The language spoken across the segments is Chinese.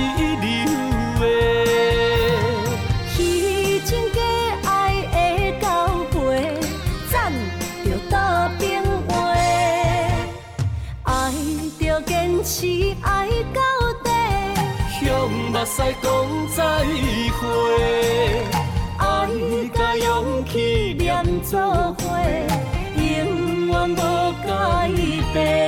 一流诶，虚情假爱的交杯，赞着打冰话，爱着坚持爱到底，向目屎讲再会，爱甲勇气连做伙，永远无改伊变。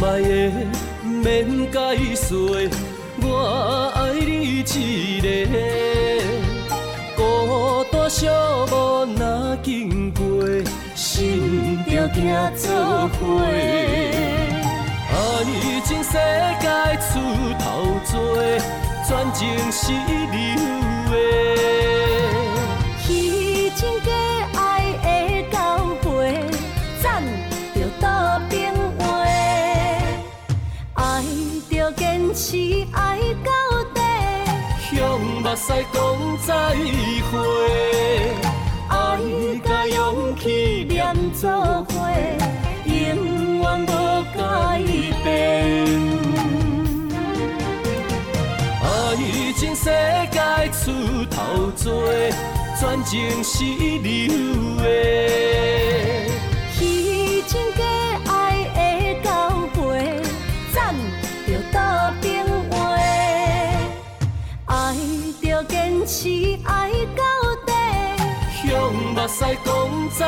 心爱的免解释，我爱你一个，孤单寂寞若经过，心着行做伙。爱情世界出头多，全情是流的。是爱到底，向目屎讲再会，爱甲勇气念做伙，永远无改变。爱情世界出头多，全情是流的。要坚持爱到底，向目屎讲再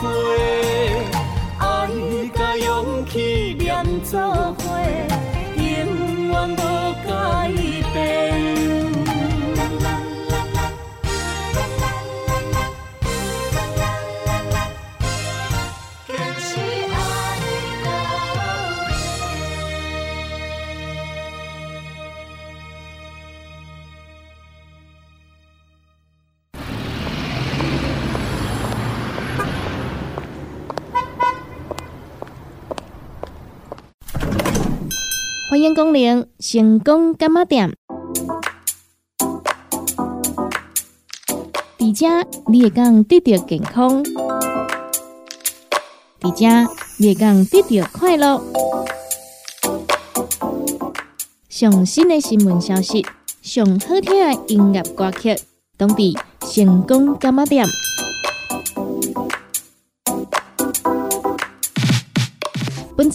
会，爱甲勇气念做伙，永远无改变。欢迎光临成功干妈店。伫遮你会讲得到健康，伫遮你会讲得到快乐。上新的新闻消息，上好听的音乐歌曲，拢伫成功干妈店。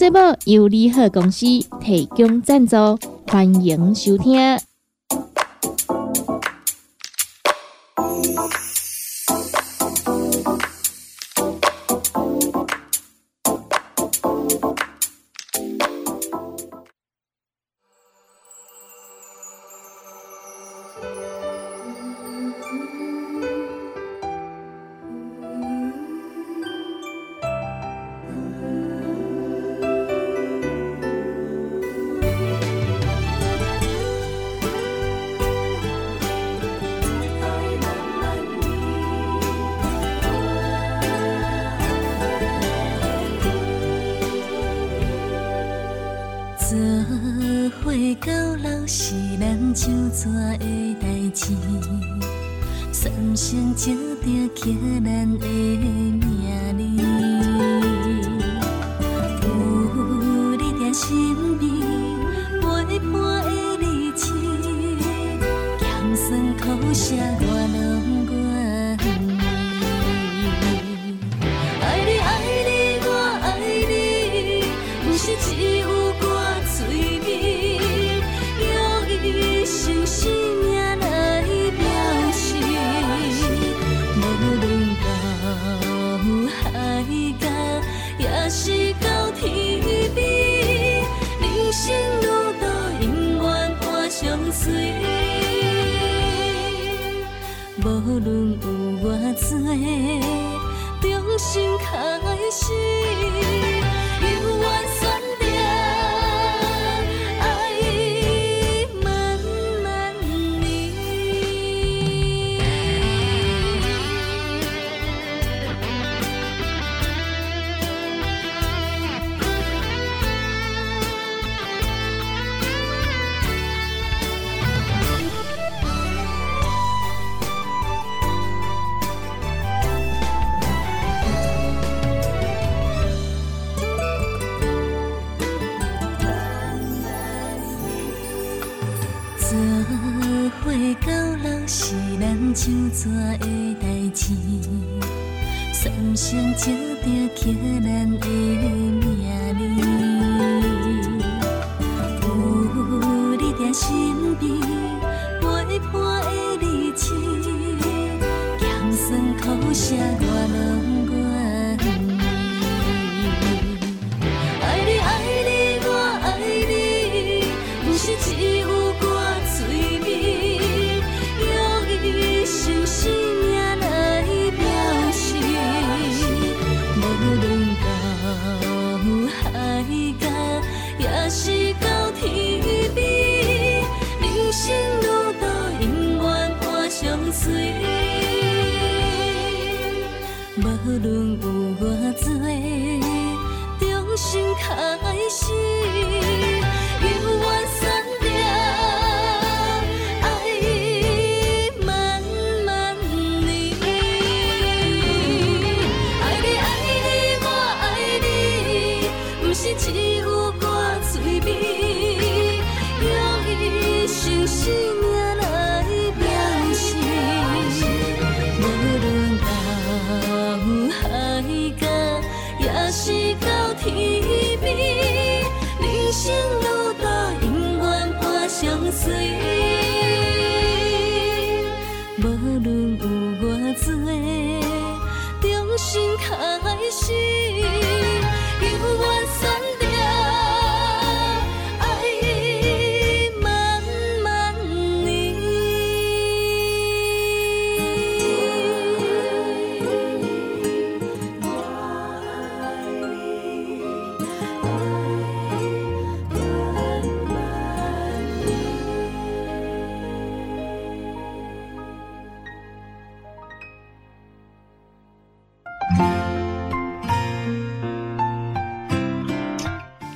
节目由利好公司提供赞助，欢迎收听。手纸的代志，算成正定刻咱的名字。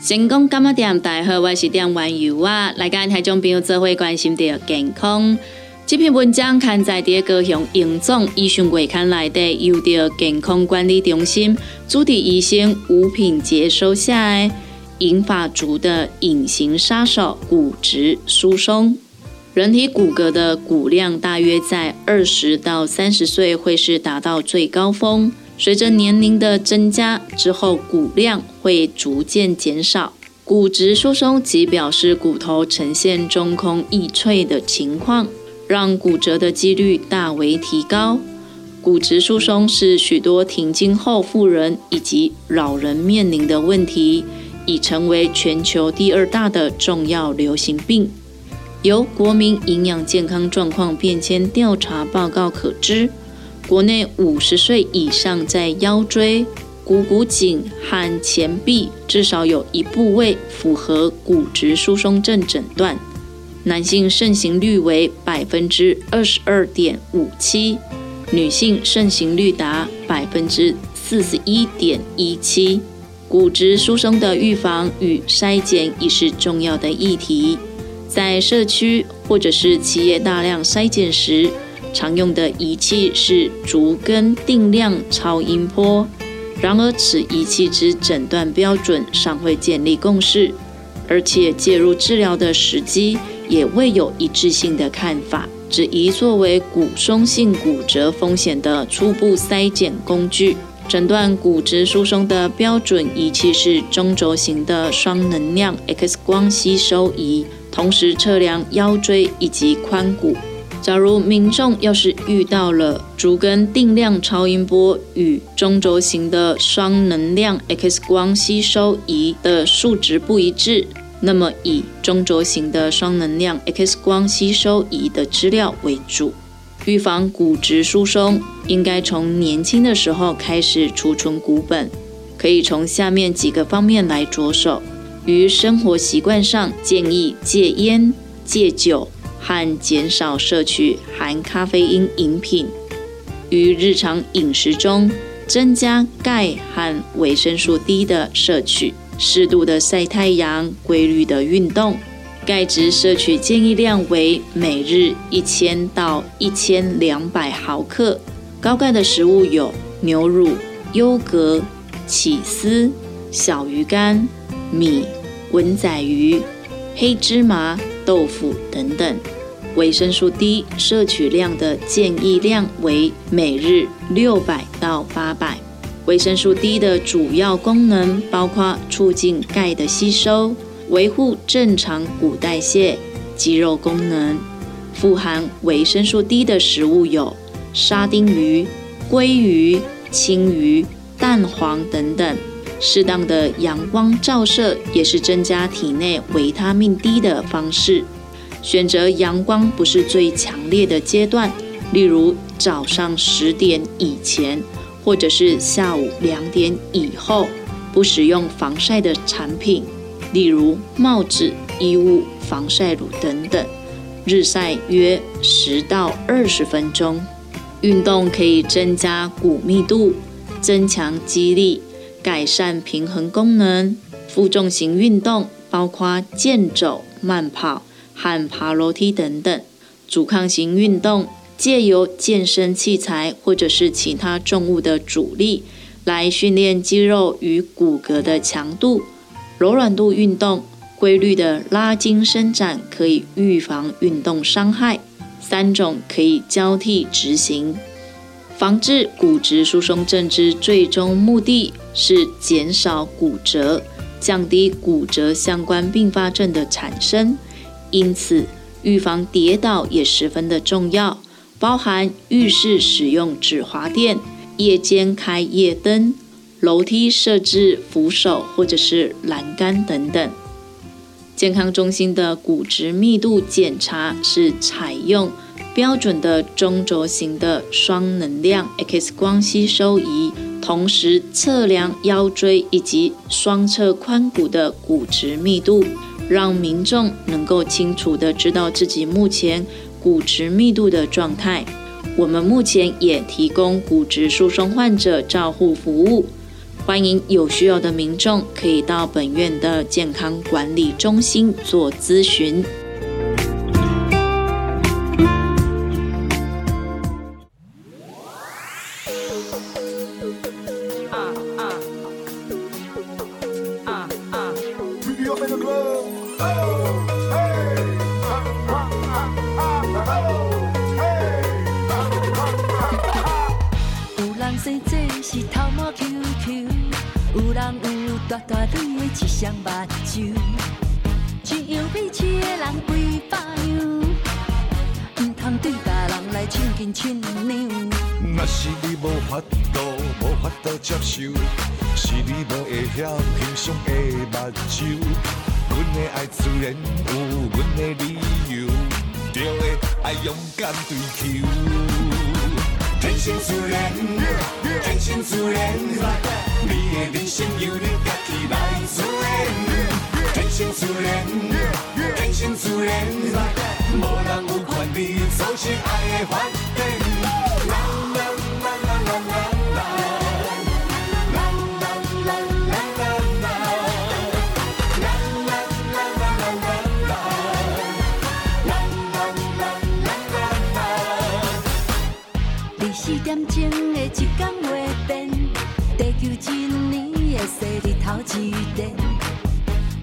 成功干么店，大家好，我是点玩游啊，来跟台中朋友做会关心的健康。这篇文章刊载在高雄荣总医学月刊内的有着健康管理中心主题医生吴品杰收下的银发族的隐形杀手骨质疏松。人体骨骼的骨量大约在二十到三十岁会是达到最高峰。随着年龄的增加之后，骨量会逐渐减少。骨质疏松即表示骨头呈现中空易脆的情况，让骨折的几率大为提高。骨质疏松是许多停经后妇人以及老人面临的问题，已成为全球第二大的重要流行病。由国民营养健康状况变迁调查报告可知。国内五十岁以上，在腰椎、股骨颈和前臂至少有一部位符合骨质疏松症诊断。男性盛行率为百分之二十二点五七，女性盛行率达百分之四十一点一七。骨质疏松的预防与筛检已是重要的议题。在社区或者是企业大量筛检时，常用的仪器是足跟定量超音波，然而此仪器之诊断标准尚未建立共识，而且介入治疗的时机也未有一致性的看法，只宜作为骨松性骨折风险的初步筛检工具。诊断骨质疏松的标准仪器是中轴型的双能量 X 光吸收仪，同时测量腰椎以及髋骨。假如民众要是遇到了主根定量超音波与中轴型的双能量 X 光吸收仪的数值不一致，那么以中轴型的双能量 X 光吸收仪的资料为主。预防骨质疏松，应该从年轻的时候开始储存骨本，可以从下面几个方面来着手。于生活习惯上，建议戒烟、戒酒。和减少摄取含咖啡因饮品，于日常饮食中增加钙和维生素 D 的摄取，适度的晒太阳，规律的运动。钙质摄取建议量为每日一千到一千两百毫克。高钙的食物有牛乳、优格、起司、小鱼干、米、文仔鱼、黑芝麻。豆腐等等，维生素 D 摄取量的建议量为每日六百到八百。维生素 D 的主要功能包括促进钙的吸收，维护正常骨代谢、肌肉功能。富含维生素 D 的食物有沙丁鱼、鲑鱼、青鱼、蛋黄等等。适当的阳光照射也是增加体内维他命 D 的方式。选择阳光不是最强烈的阶段，例如早上十点以前，或者是下午两点以后，不使用防晒的产品，例如帽子、衣物、防晒乳等等。日晒约十到二十分钟。运动可以增加骨密度，增强肌力。改善平衡功能，负重型运动包括健走、慢跑和爬楼梯等等。阻抗型运动借由健身器材或者是其他重物的阻力来训练肌肉与骨骼的强度。柔软度运动规律的拉筋伸展可以预防运动伤害。三种可以交替执行。防治骨质疏松症之最终目的是减少骨折，降低骨折相关并发症的产生。因此，预防跌倒也十分的重要，包含浴室使用止滑垫、夜间开夜灯、楼梯设置扶手或者是栏杆等等。健康中心的骨质密度检查是采用。标准的中轴型的双能量 X 光吸收仪，同时测量腰椎以及双侧髋骨的骨质密度，让民众能够清楚的知道自己目前骨质密度的状态。我们目前也提供骨质疏松患者照护服务，欢迎有需要的民众可以到本院的健康管理中心做咨询。酒。阮的爱自然有阮的理由，对的爱勇敢追求。天生自然，天生自然，你的人生由你家己来自然。天生自然，天生自然，无人有权利阻止爱的发展。世日头一点，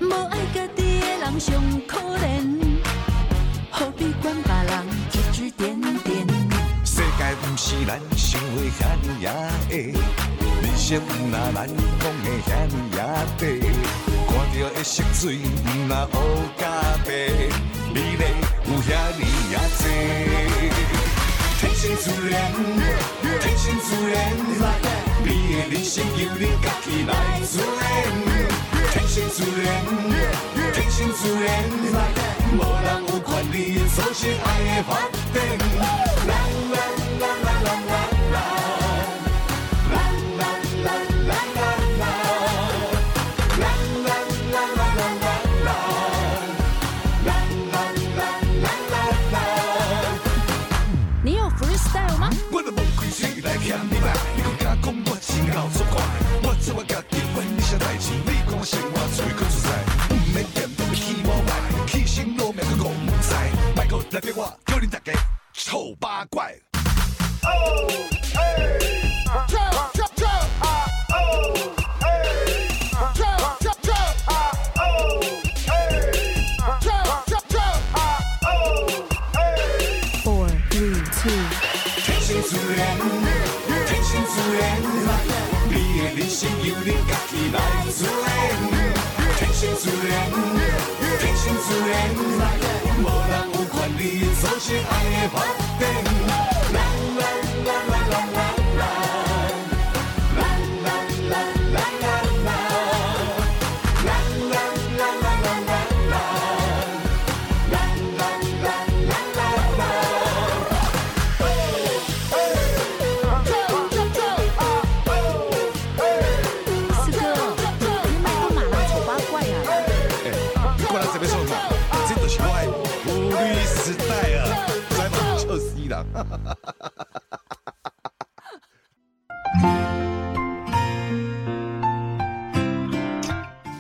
无爱家己的人上可怜，何必管别人指指点点？世界不是咱想的遐尼啊的，人生不若咱讲的遐尼啊短，看到的色水不若乌甲白，美丽有遐尼啊多。生自然，天生自然，你的人生由你家己来主演。天生自然，天生自然，无人有权利阻止爱的发展。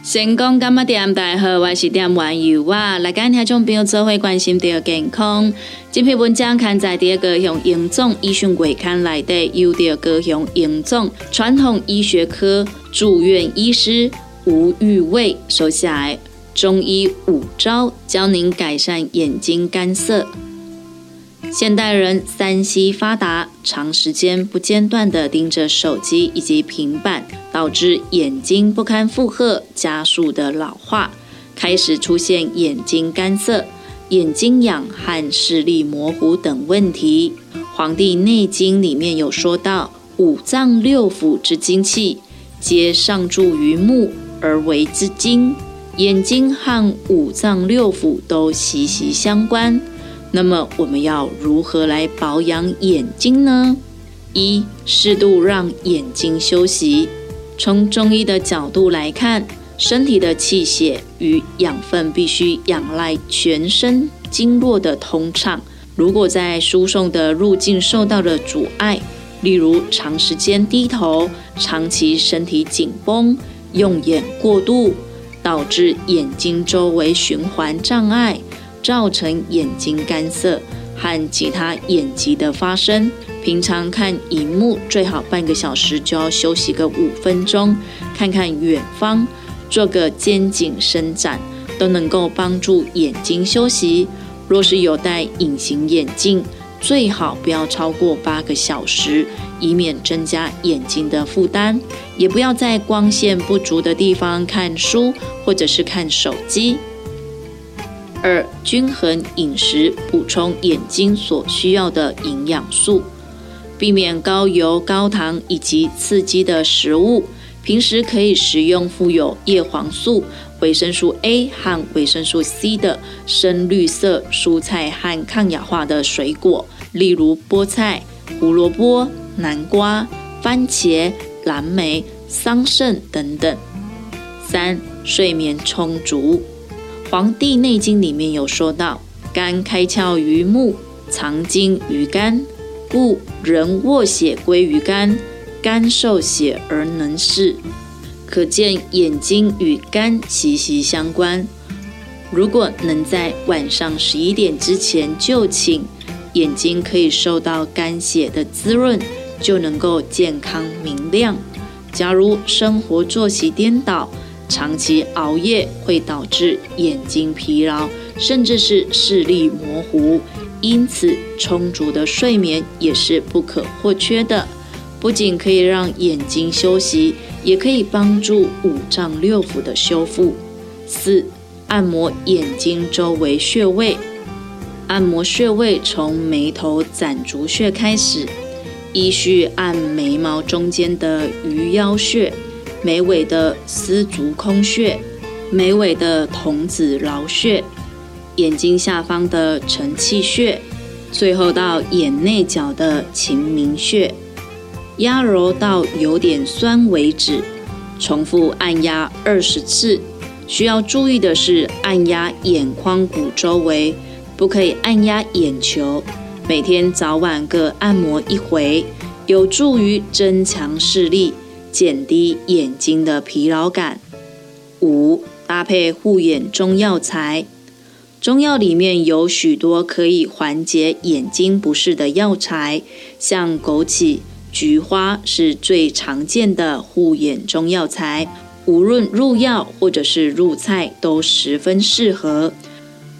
成功干么店大家好，我是店玩游啊，来跟听众朋友做伙关心到健康。这篇文章刊在第二个向营总医讯月刊内底，由第二个向营总传统医学科住院医师吴玉卫手下来中医五招，教您改善眼睛干涩。现代人三 C 发达，长时间不间断地盯着手机以及平板，导致眼睛不堪负荷，加速的老化，开始出现眼睛干涩、眼睛痒和视力模糊等问题。《黄帝内经》里面有说到，五脏六腑之精气，皆上注于目而为之精，眼睛和五脏六腑都息息相关。那么我们要如何来保养眼睛呢？一、适度让眼睛休息。从中医的角度来看，身体的气血与养分必须仰赖全身经络的通畅。如果在输送的路径受到了阻碍，例如长时间低头、长期身体紧绷、用眼过度，导致眼睛周围循环障碍。造成眼睛干涩和其他眼疾的发生。平常看荧幕最好半个小时就要休息个五分钟，看看远方，做个肩颈伸展，都能够帮助眼睛休息。若是有戴隐形眼镜，最好不要超过八个小时，以免增加眼睛的负担。也不要在光线不足的地方看书或者是看手机。二、均衡饮食，补充眼睛所需要的营养素，避免高油、高糖以及刺激的食物。平时可以食用富有叶黄素、维生素 A 和维生素 C 的深绿色蔬菜和抗氧化的水果，例如菠菜、胡萝卜、南瓜、番茄、蓝莓、桑葚等等。三、睡眠充足。《黄帝内经》里面有说到，肝开窍于目，藏精于肝，故人卧血归于肝，肝受血而能视。可见眼睛与肝息息相关。如果能在晚上十一点之前就寝，眼睛可以受到肝血的滋润，就能够健康明亮。假如生活作息颠倒，长期熬夜会导致眼睛疲劳，甚至是视力模糊，因此充足的睡眠也是不可或缺的。不仅可以让眼睛休息，也可以帮助五脏六腑的修复。四、按摩眼睛周围穴位。按摩穴位从眉头攒竹穴开始，依序按眉毛中间的鱼腰穴、眉尾的丝竹空穴、眉尾的童子劳穴、眼睛下方的承泣穴，最后到眼内角的晴明穴，压揉到有点酸为止，重复按压二十次。需要注意的是，按压眼眶骨周围。不可以按压眼球，每天早晚各按摩一回，有助于增强视力，减低眼睛的疲劳感。五、搭配护眼中药材，中药里面有许多可以缓解眼睛不适的药材，像枸杞、菊花是最常见的护眼中药材，无论入药或者是入菜都十分适合。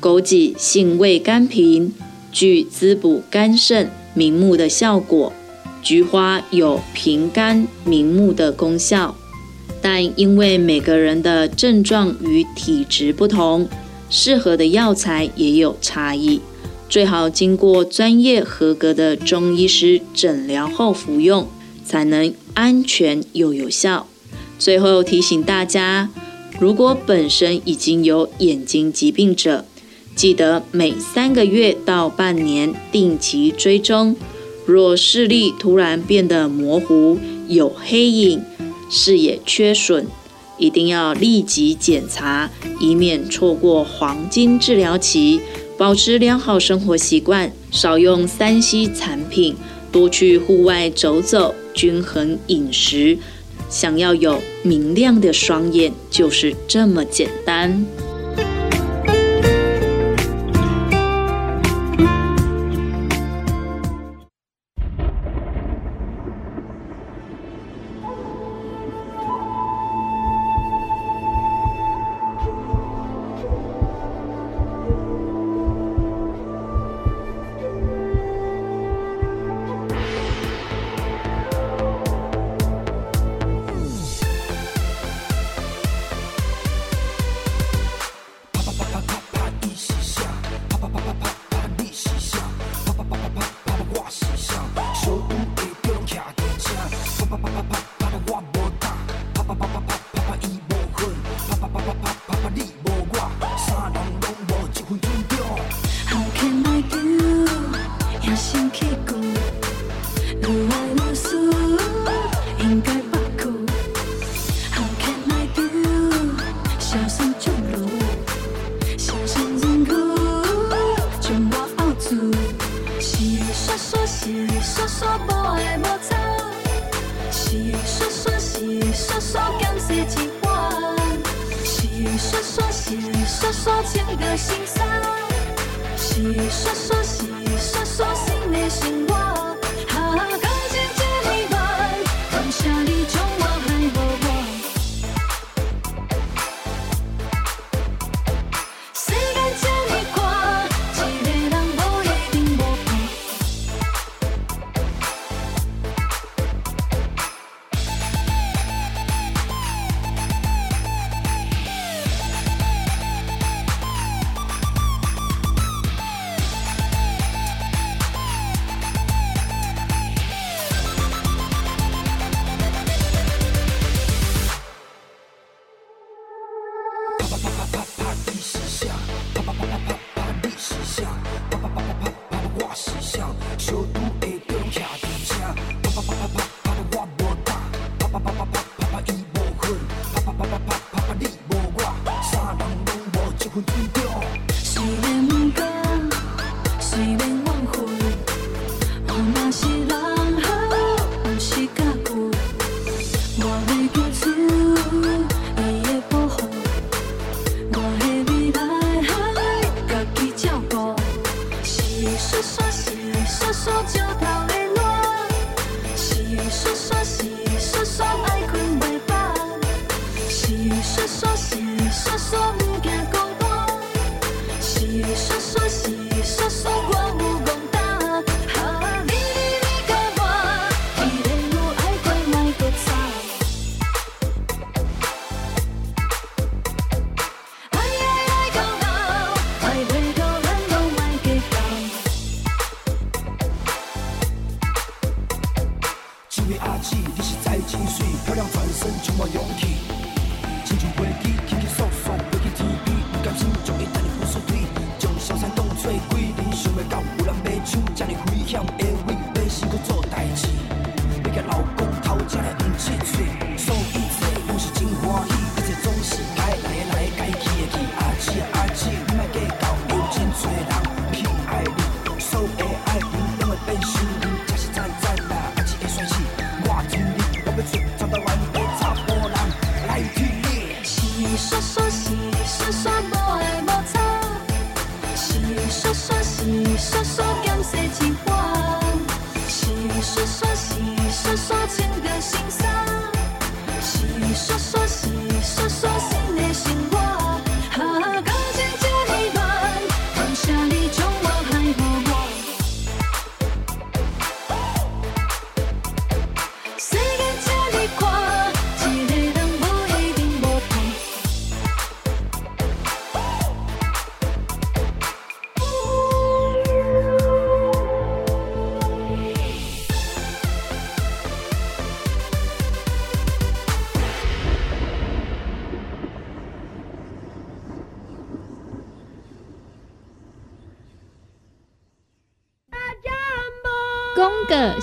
枸杞性味甘平，具滋补肝肾、明目的效果；菊花有平肝明目的功效。但因为每个人的症状与体质不同，适合的药材也有差异。最好经过专业合格的中医师诊疗后服用，才能安全又有效。最后提醒大家，如果本身已经有眼睛疾病者，记得每三个月到半年定期追踪。若视力突然变得模糊、有黑影、视野缺损，一定要立即检查，以免错过黄金治疗期。保持良好生活习惯，少用三 C 产品，多去户外走走，均衡饮食。想要有明亮的双眼，就是这么简单。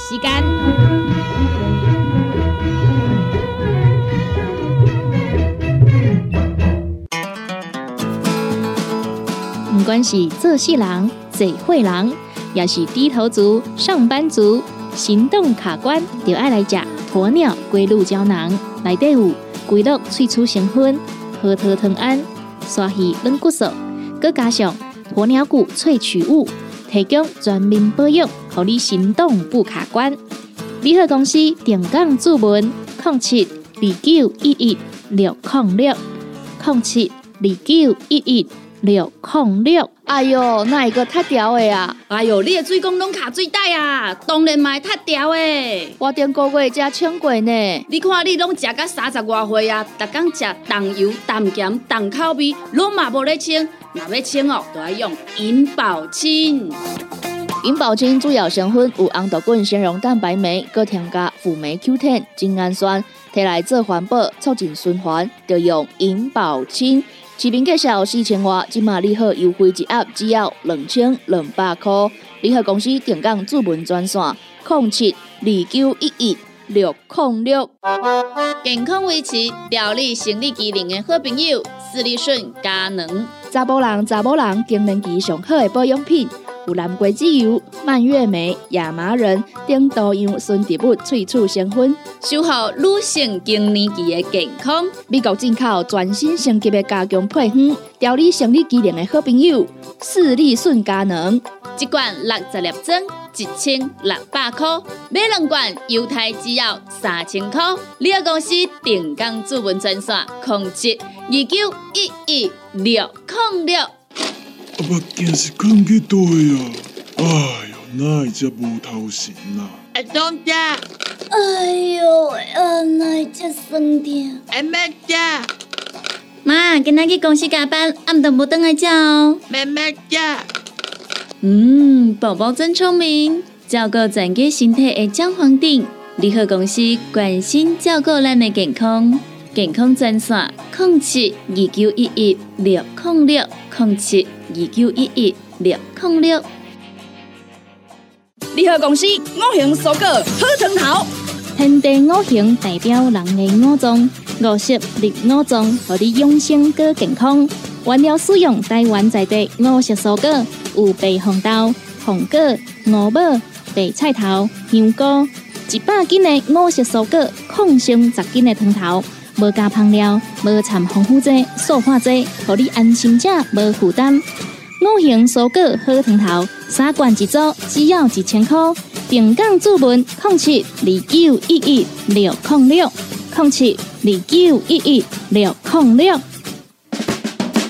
时间。不管是做事人、做会人，也是低头族、上班族，行动卡关，就爱来吃鸵鸟龟鹿胶囊。内底有龟鹿萃取成分、核桃藤胺、刷鱼软骨素，佮加上鸵鸟骨萃取物。提供全面保养，让你行动不卡关。联合公司定岗注文：零七二九一一六零六零七二九一一六零六。哎哟，那一个太屌的啊！哎哟，你的水管拢卡水袋啊，当然嘛会塌掉诶。我顶个月才称过呢。你看你拢食到三十外岁啊，逐天食重油、重咸、重口味，拢嘛无咧清。若要清哦，就要用银保清。银保清主要成分有红豆棍、纤溶蛋白酶，搁添加辅酶 Q10、精氨酸，摕来做环保、促进循环，就用银保清。市面介绍四千外，今马利好优惠一盒只要两千两百块。联合公司定岗主文专线：零七二九一一六零六。健康维持、调理生理机能的好朋友，斯利顺佳能。查甫人、查某人更年期上好的保养品，有蓝桂枝油、蔓越莓、亚麻仁等多样纯植物萃取成分，守护女性更年期的健康。美国进口全新升级的加强配方，调理生理机能的好朋友——视力顺佳能。一罐六十粒装，一千六百块；买两罐，犹太只要三千块。你个公司定岗主文专线：控制二九一一六零六。啊，目镜是放去倒啊？哎哟，哪会遮无头神啊？阿东家，哎呦，啊，哪这酸痛？阿妹家，妈，今仔去公司加班，暗顿无等来叫哦。妹妹家，嗯，宝宝真聪明，照顾全家身体的姜黄定。联合公司关心照顾咱的健康，健康专线：零七二九一一六零六零七二九一一六零六。联合公司五行蔬果好藤头，天地五行代表人的五脏，五色绿五脏，互你养生更健康。原料使用台湾在地五色蔬果，有白红豆、红果、五宝、白菜头、香菇，一百斤的五色蔬果，抗性十斤的汤头，无加香料，无掺防腐剂、塑化剂，互你安心吃，无负担。五行蔬果好汤头，三罐一组，只要一千块。定岗注文：控七二九一一六零六控七二九一一六零六。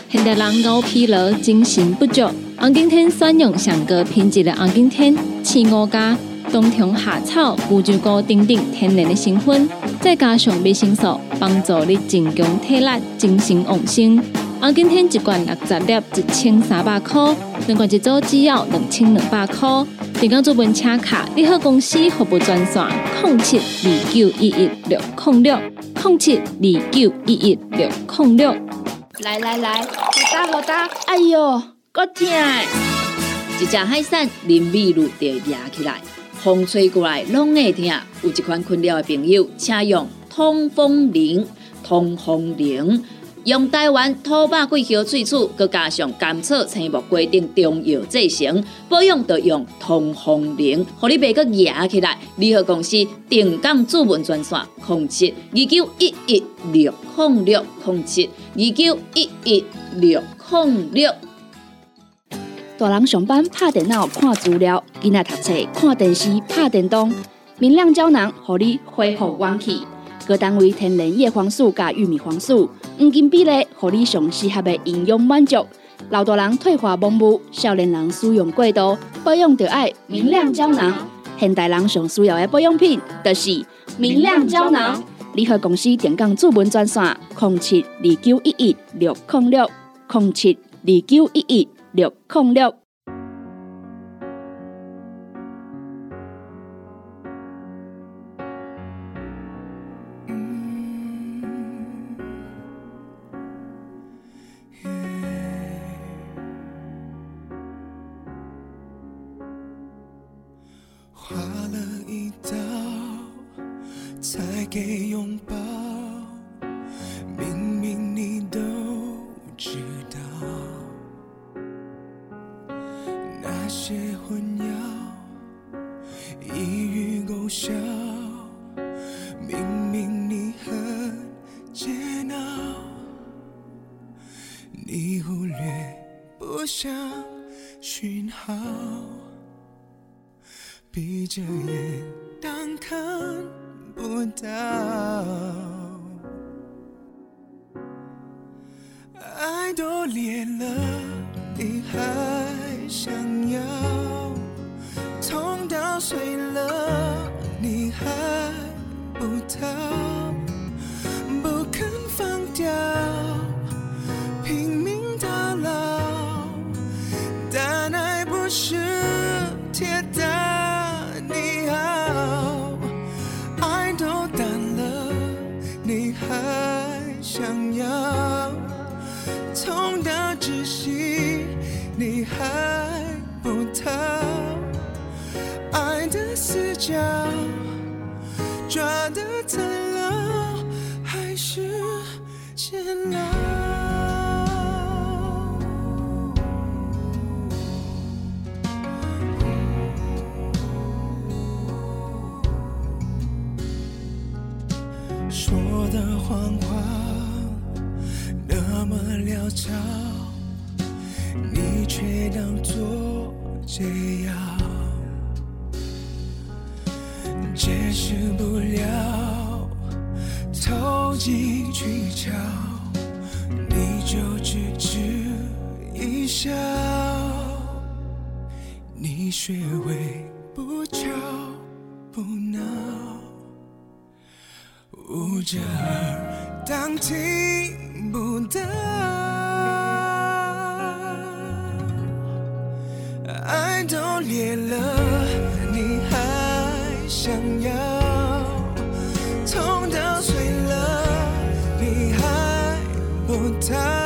现代人高疲劳、精神不足，红景天选用上个品质的红景天青五加冬虫夏草、乌鸡菇等等天然的成分，再加上维生素，帮助你增强体力、精神旺盛。红景天一罐六十粒，一千三百块；两罐一组只要两千两百块。定岗做本车卡，你好公司服务专线：零七二九一一六零六零七二九一一六零六。来来来，好哒好哒，哎哟，够听的！一只海扇淋雨露就压起来，风吹过来拢会痛。有一款困扰的朋友，请用通风铃。通风铃用台湾土白桂花萃取，佮加上甘草、青木规定中药制成，保养就用通风灵，互你袂佮压起来。联合公司定岗主文专线：零七二九一一六控六零七二九一一六零六。大人上班拍电脑看资料，囡仔读册看电视拍电动，明亮胶囊互你恢复元气。各单位天然叶黄素加玉米黄素，黄金比例，互你上适合的营养满足。老大人退化盲目，少年人使用过度，保养就爱明亮胶囊。现代人上需要的保养品，就是明亮胶囊。联合公司电讲主文专线：零七二九一一六零六零七二九一一六零六。画了一道，才给拥抱。些混淆，一语勾销。明明你很煎熬，你忽略不想讯号。闭着眼当看不到，说的谎话那么潦草，你却当作解药，解释不了，投机取巧，你就只知一笑，你学会着当听不到，爱都裂了，你还想要？痛到碎了，你还不逃？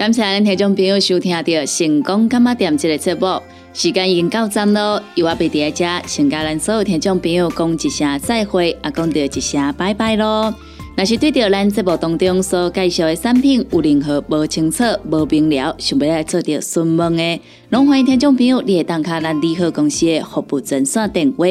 感谢咱听众朋友收听到《成功干嘛店》这个节目，时间已经到站咯，由我贝伫遮，先甲咱所有听众朋友讲一声再会，也讲到一声拜拜咯。若是对着咱节目当中所介绍的产品有任何无清楚、无明了，想要来做着询问的，拢欢迎听众朋友你会打卡咱利好公司的服务专线电话，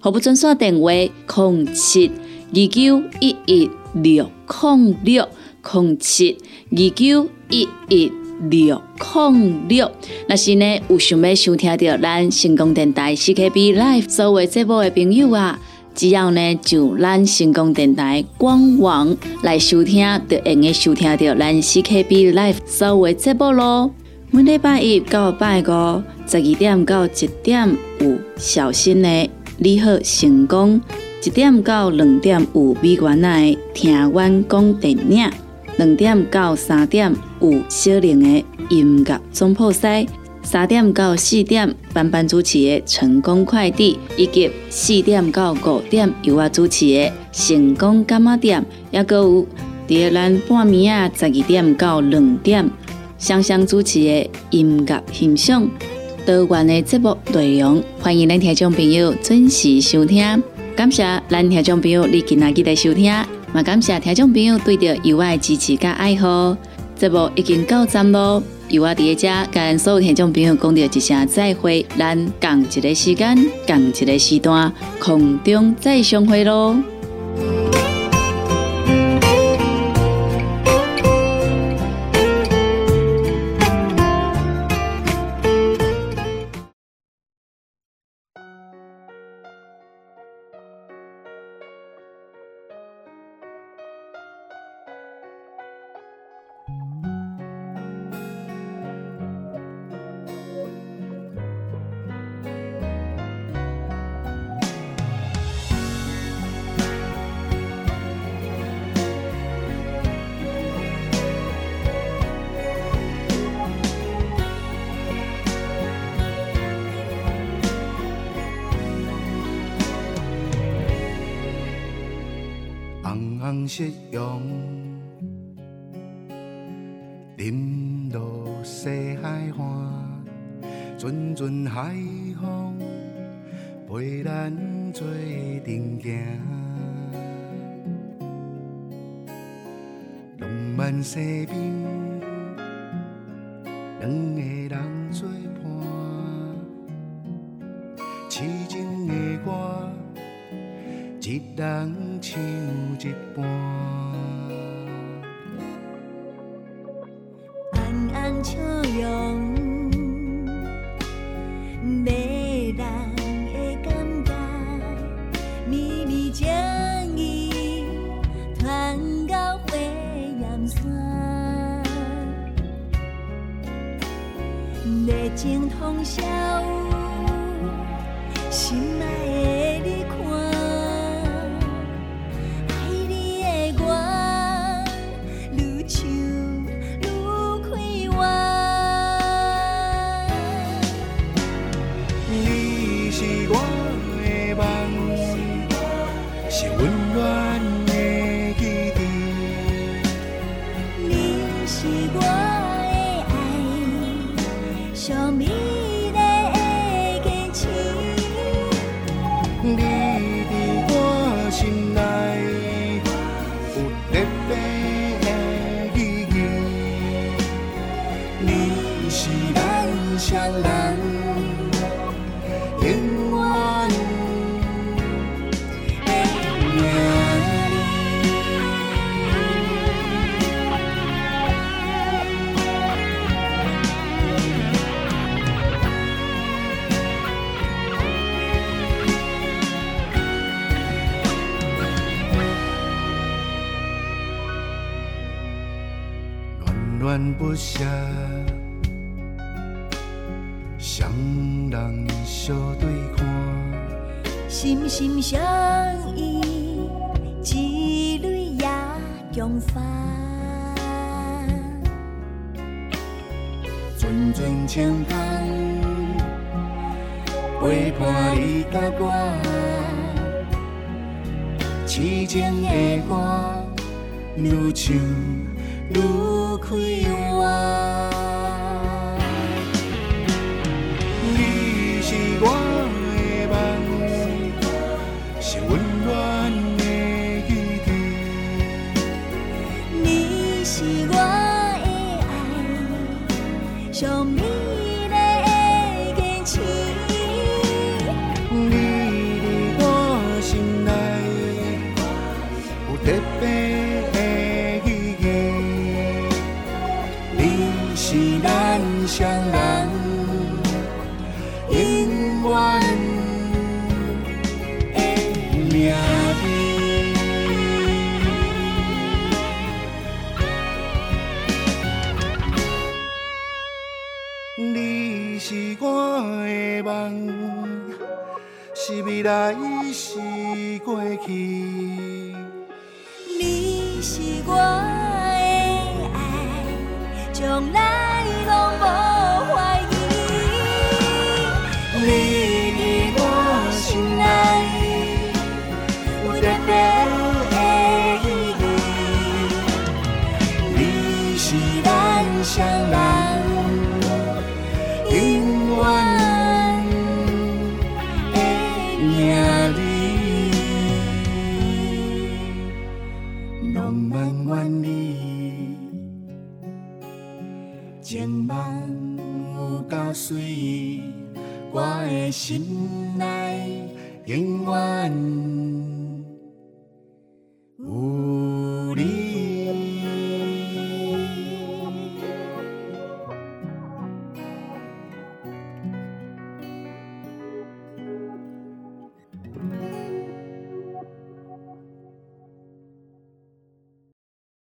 服务专线电话：零七二九一一六零六零七二九一一六零六。若是呢有想要收听到咱成功电台 CKB Live 所有节目的朋友啊！只要呢，就咱成功电台官网来收听，就会用收听到咱 CKB Live 所有节目咯。每礼拜一到拜五十二点到一点有小新的你好成功，一点到两点有美元的听阮讲电影，两点到三点有小玲的音乐总铺西。三点到四点，班班主持的成功快递，以及四点到五点由我主持的成功干妈店，也个有伫咱半暝啊十二点到两点，双双主持的音乐欣赏，多元的节目内容，欢迎咱听众朋友准时收听。感谢咱听众朋友你今仔日的收听，嘛感谢听众朋友对着友爱的支持甲爱护，节目已经到站咯。由我伫遮跟所有听众朋友讲着一声再会，咱共一个时间，共一个时段，空中再相会咯。歌。一人唱一半，不舍，双人相对看。心心相依，一蕊也强花。阵阵清风，陪伴你甲我，痴情的歌愈唱愈开怀。来，是过去。